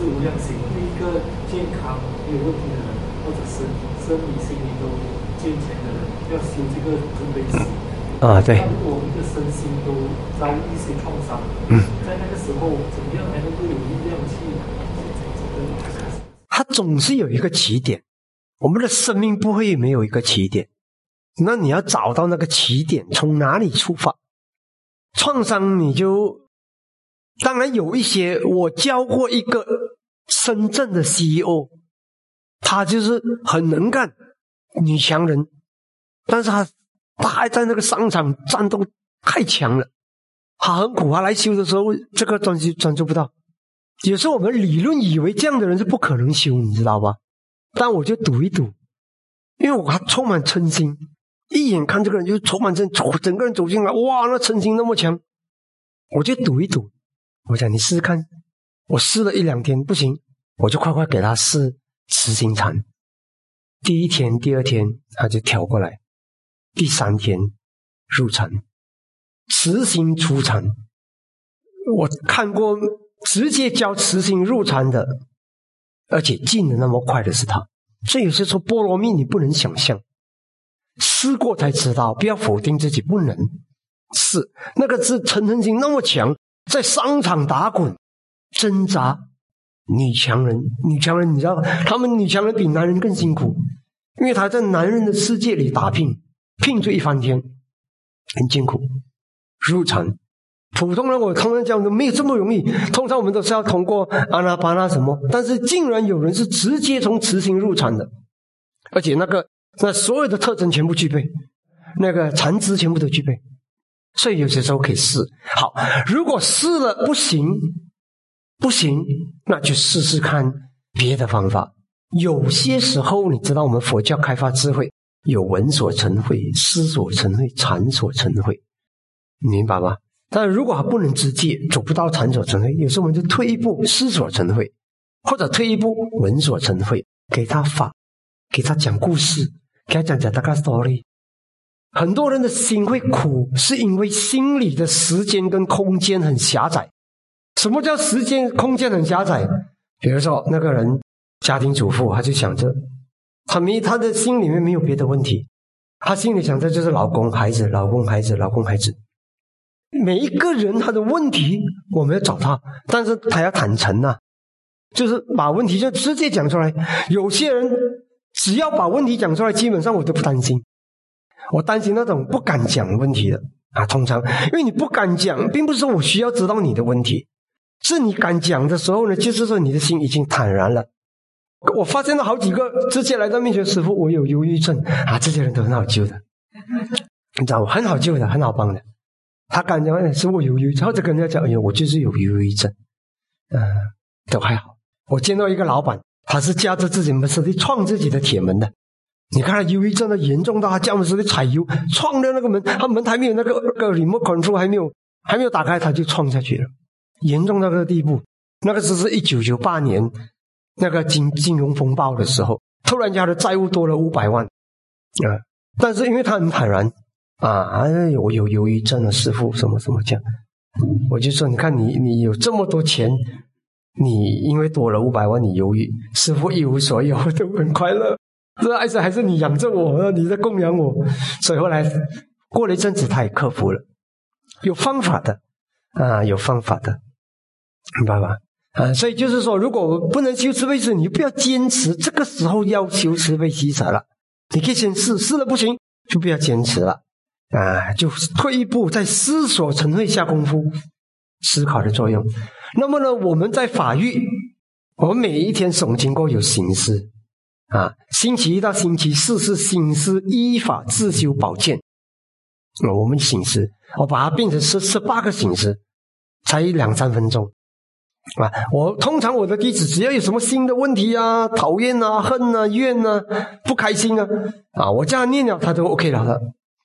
是无量心，对一个健康没有问题的人，或者是生理心理都健全的人，要修这个慈悲心。啊，对，如果我们的身心都遭遇一些创伤，嗯，在那个时候，怎么样才能够有力量去去这个？它总是有一个起点。我们的生命不会没有一个起点，那你要找到那个起点，从哪里出发？创伤你就当然有一些，我教过一个深圳的 CEO，他就是很能干，女强人，但是他他还在那个商场战斗太强了，他很苦，他来修的时候这个专注专注不到。有时候我们理论以为这样的人是不可能修，你知道吧？但我就赌一赌，因为我还充满嗔心，一眼看这个人就充满嗔，走整个人走进来，哇，那嗔心那么强，我就赌一赌。我讲你试试看，我试了一两天不行，我就快快给他试慈心禅。第一天、第二天他就调过来，第三天入禅，慈心出禅。我看过直接教慈心入禅的，而且进的那么快的是他。所以有些时候菠萝蜜你不能想象，试过才知道，不要否定自己不能。是那个是陈诚心那么强，在商场打滚挣扎，女强人，女强人，你知道吗，他们女强人比男人更辛苦，因为她在男人的世界里打拼，拼出一番天，很艰苦。入禅，普通人我通常讲的没有这么容易，通常我们都是要通过阿那巴那什么，但是竟然有人是直接从慈心入禅的，而且那个那所有的特征全部具备，那个禅资全部都具备。所以有些时候可以试。好，如果试了不行，不行，那就试试看别的方法。有些时候，你知道，我们佛教开发智慧，有闻所成慧、思所成慧、禅所成慧，你明白吗？但如果还不能直接走不到禅所成慧，有时候我们就退一步，思所成慧，或者退一步，闻所成慧，给他法，给他讲故事，给他讲讲大概 story。很多人的心会苦，是因为心里的时间跟空间很狭窄。什么叫时间空间很狭窄？比如说那个人家庭主妇，他就想着，他没他的心里面没有别的问题，他心里想着就是老公、孩子、老公、孩子、老公、孩子。每一个人他的问题，我们要找他，但是他要坦诚呐、就是把问题就直接讲出来。有些人只要把问题讲出来，基本上我都不担心。我担心那种不敢讲问题的啊，通常因为你不敢讲，并不是我需要知道你的问题，是你敢讲的时候呢，就是说你的心已经坦然了。我发现了好几个直接来到面前，师傅，我有忧郁症啊，这些人都很好救的，你知道吗？很好救的，很好帮的。他敢讲，哎师傅有忧郁症，或者跟人家讲，哎呦，我就是有忧郁症，嗯、都还好。我见到一个老板，他是驾着自己门车去创自己的铁门的。你看他忧郁症的严重到他驾门车去踩油，撞掉那个门，他门还没有那个那个 remote control 还没有还没有打开，他就撞下去了，严重到那个地步。那个只是一九九八年那个金金融风暴的时候，突然间他的债务多了五百万，啊、但是因为他很坦然啊，哎，我有忧郁症的师傅什么什么这样，我就说你看你你有这么多钱，你因为多了五百万你忧郁，师傅一无所有都很快乐。这还是还是你养着我，你在供养我，所以后来过了一阵子，他也克服了，有方法的啊，有方法的，明白吧？啊，所以就是说，如果不能修慈悲心，你不要坚持，这个时候要修慈悲喜舍了。你可以先试，试了不行就不要坚持了啊，就退一步，在思索成慧下功夫，思考的作用。那么呢，我们在法域，我们每一天诵经过有行思。啊，星期一到星期四是醒思依法自修保健。啊，我们醒思，我把它变成十十八个醒思，才两三分钟。啊，我通常我的弟子只要有什么新的问题啊，讨厌啊、恨啊、怨啊、不开心啊，啊，我叫他念了，他都 OK 了的。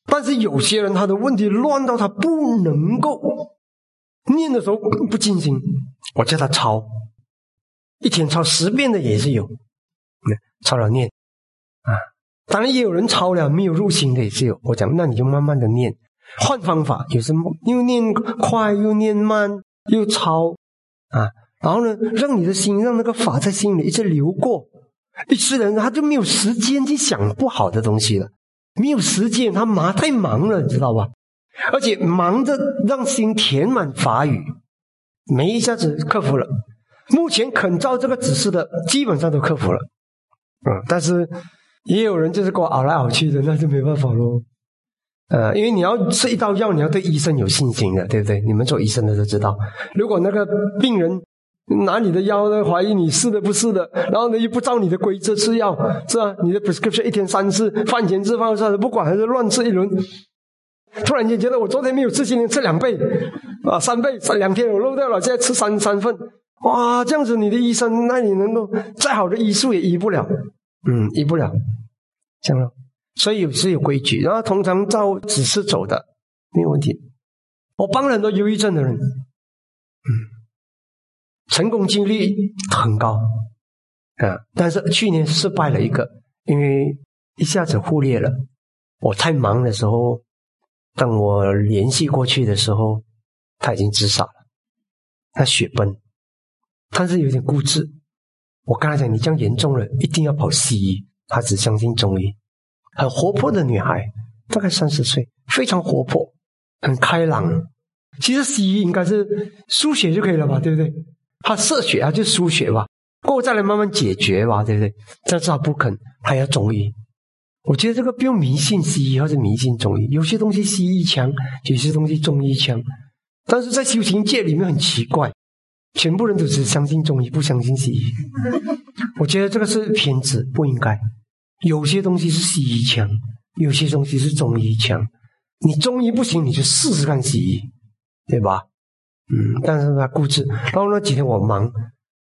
但是有些人他的问题乱到他不能够念的时候不尽心，我叫他抄，一天抄十遍的也是有。抄了念啊，当然也有人抄了没有入心的也是有。我讲，那你就慢慢的念，换方法，有什么又念快又念慢又抄啊，然后呢，让你的心让那个法在心里一直流过。一世人他就没有时间去想不好的东西了，没有时间，他忙太忙了，你知道吧？而且忙着让心填满法语，没一下子克服了。目前肯照这个指示的，基本上都克服了。嗯，但是也有人就是给我熬来熬去的，那就没办法喽。呃，因为你要吃一道药，你要对医生有信心的，对不对？你们做医生的都知道，如果那个病人。拿你的药呢？怀疑你是的不是的，然后呢又不照你的规则吃药，是吧？你的 prescription 一天三次，饭前吃饭后吃不管还是乱吃一轮。突然间觉得我昨天没有吃，今天吃两倍，啊，三倍，两天我漏掉了，现在吃三三份，哇，这样子你的医生，那你能够再好的医术也医不了，嗯，医不了，这样了。所以有是有规矩，然后通常照指示走的，没有问题。我帮了很多忧郁症的人，嗯。成功几率很高啊，但是去年失败了一个，因为一下子忽略了。我太忙的时候，等我联系过去的时候，他已经自杀了，他血崩，但是有点固执。我跟他讲，你这样严重了，一定要跑西医。他只相信中医，很活泼的女孩，大概三十岁，非常活泼，很开朗。其实西医应该是输血就可以了吧，对不对？他射血啊，就输血吧，过后再来慢慢解决吧，对不对？但是他不肯，他要中医。我觉得这个不用迷信西医或者迷信中医，有些东西西医强，有些东西中医强。但是在修行界里面很奇怪，全部人都只相信中医，不相信西医。我觉得这个是偏执，不应该。有些东西是西医强，有些东西是中医强。你中医不行，你就试试看西医，对吧？嗯，但是他固执。然后那几天我忙，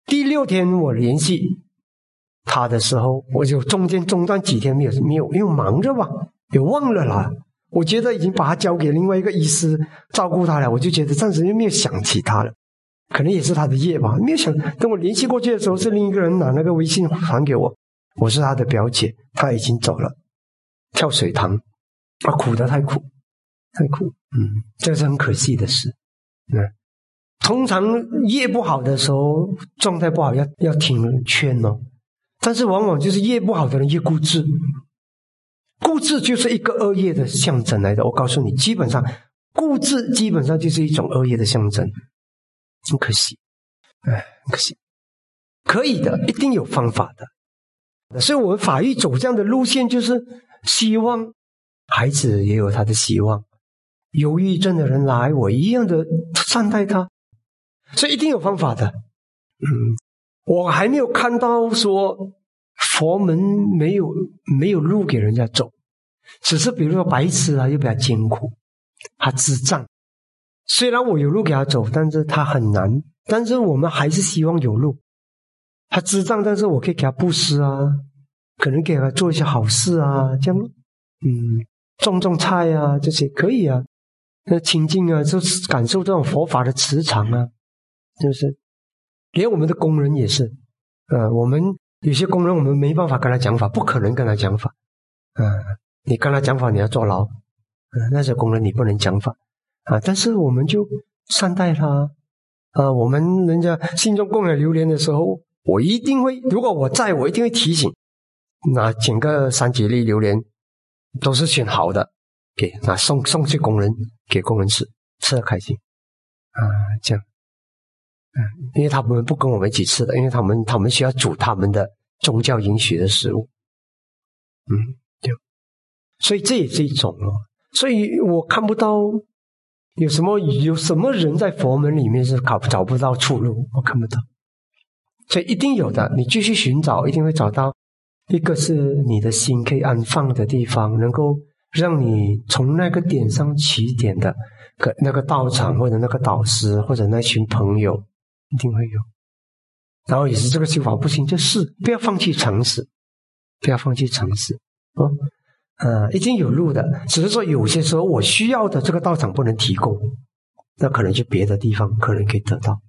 第六天我联系他的时候，我就中间中断几天没有没有，因为忙着吧，也忘了啦。我觉得已经把他交给另外一个医师照顾他了，我就觉得暂时又没有想起他了，可能也是他的业吧。没有想，等我联系过去的时候，是另一个人拿那个微信还给我，我是他的表姐，他已经走了，跳水塘，啊，苦的太苦，太苦，嗯，这是很可惜的事，嗯。通常业不好的时候，状态不好，要要听劝哦。但是往往就是业不好的人越固执，固执就是一个恶业的象征来的。我告诉你，基本上固执基本上就是一种恶业的象征，真可惜，哎，可惜，可以的，一定有方法的。所以我们法律走这样的路线，就是希望孩子也有他的希望。忧郁症的人来，我一样的善待他。所以一定有方法的，嗯，我还没有看到说佛门没有没有路给人家走，只是比如说白痴啊，又比较艰苦，他智障，虽然我有路给他走，但是他很难，但是我们还是希望有路。他智障，但是我可以给他布施啊，可能给他做一些好事啊，这样，嗯，种种菜啊，这些可以啊，那清净啊，就是感受这种佛法的磁场啊。就是，连我们的工人也是，呃，我们有些工人我们没办法跟他讲法，不可能跟他讲法，啊，你跟他讲法你要坐牢，啊，那些工人你不能讲法，啊，但是我们就善待他，啊，我们人家心中供养榴莲的时候，我一定会，如果我在我一定会提醒，那整个三几粒榴莲，都是选好的，给那送送去工人给工人吃，吃的开心，啊，这样。嗯，因为他们不跟我们一起吃的，因为他们他们需要煮他们的宗教允许的食物。嗯，就所以这也是一种哦。所以我看不到有什么有什么人在佛门里面是搞找不到出路，我看不到。所以一定有的，你继续寻找，一定会找到。一个是你的心可以安放的地方，能够让你从那个点上起点的，可那个道场或者那个导师或者那群朋友。一定会有，然后也是这个修法不行，就是不要放弃尝试，不要放弃尝试哦，呃，已经有路的，只是说有些时候我需要的这个道场不能提供，那可能就别的地方可能可以得到。